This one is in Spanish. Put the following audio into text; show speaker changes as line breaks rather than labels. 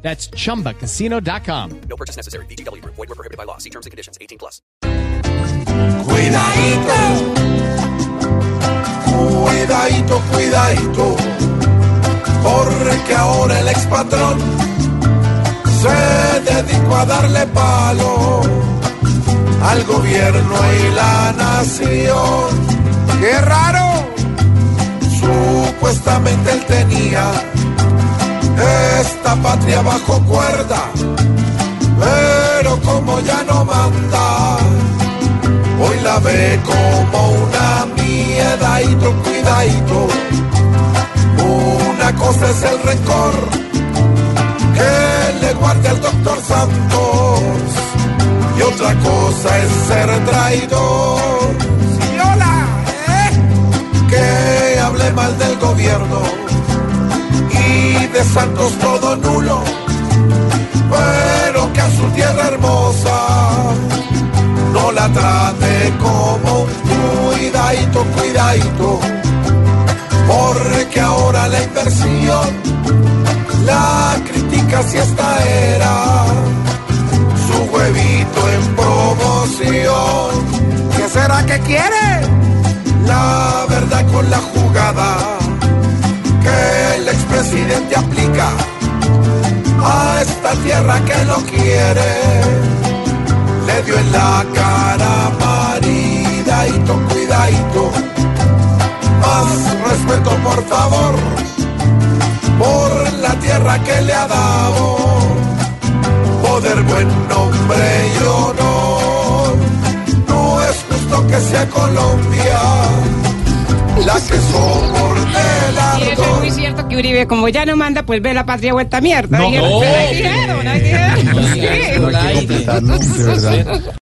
That's chumbacasino.com.
No purchase necessary. BGW. Void were prohibited by law. See terms and conditions. 18 plus.
Cuidadito, cuidadito, cuidadito, porque ahora el expatrón se dedicó a darle palo al gobierno y la nación. ¡Qué raro! Patria bajo cuerda, pero como ya no manda, hoy la ve como una miedadito, cuidadito. Una cosa es el rencor que le guarda el doctor Santos y otra cosa es ser traidor. Sí, hola, ¿eh? Que hable mal del gobierno de Santos todo nulo, pero que a su tierra hermosa no la trate como un cuidadito, cuidadito, porque ahora la inversión la critica si esta era su huevito en promoción. ¿Qué será que quiere? La verdad con la jugada el expresidente aplica a esta tierra que lo quiere. Le dio en la cara maridadito, cuidadito. Más respeto, por favor, por la tierra que le ha dado. Poder, buen nombre y honor. No es justo que sea Colombia la que soporte
Uribe, como ya no manda, pues ve la patria vuelta mierda.
No, no.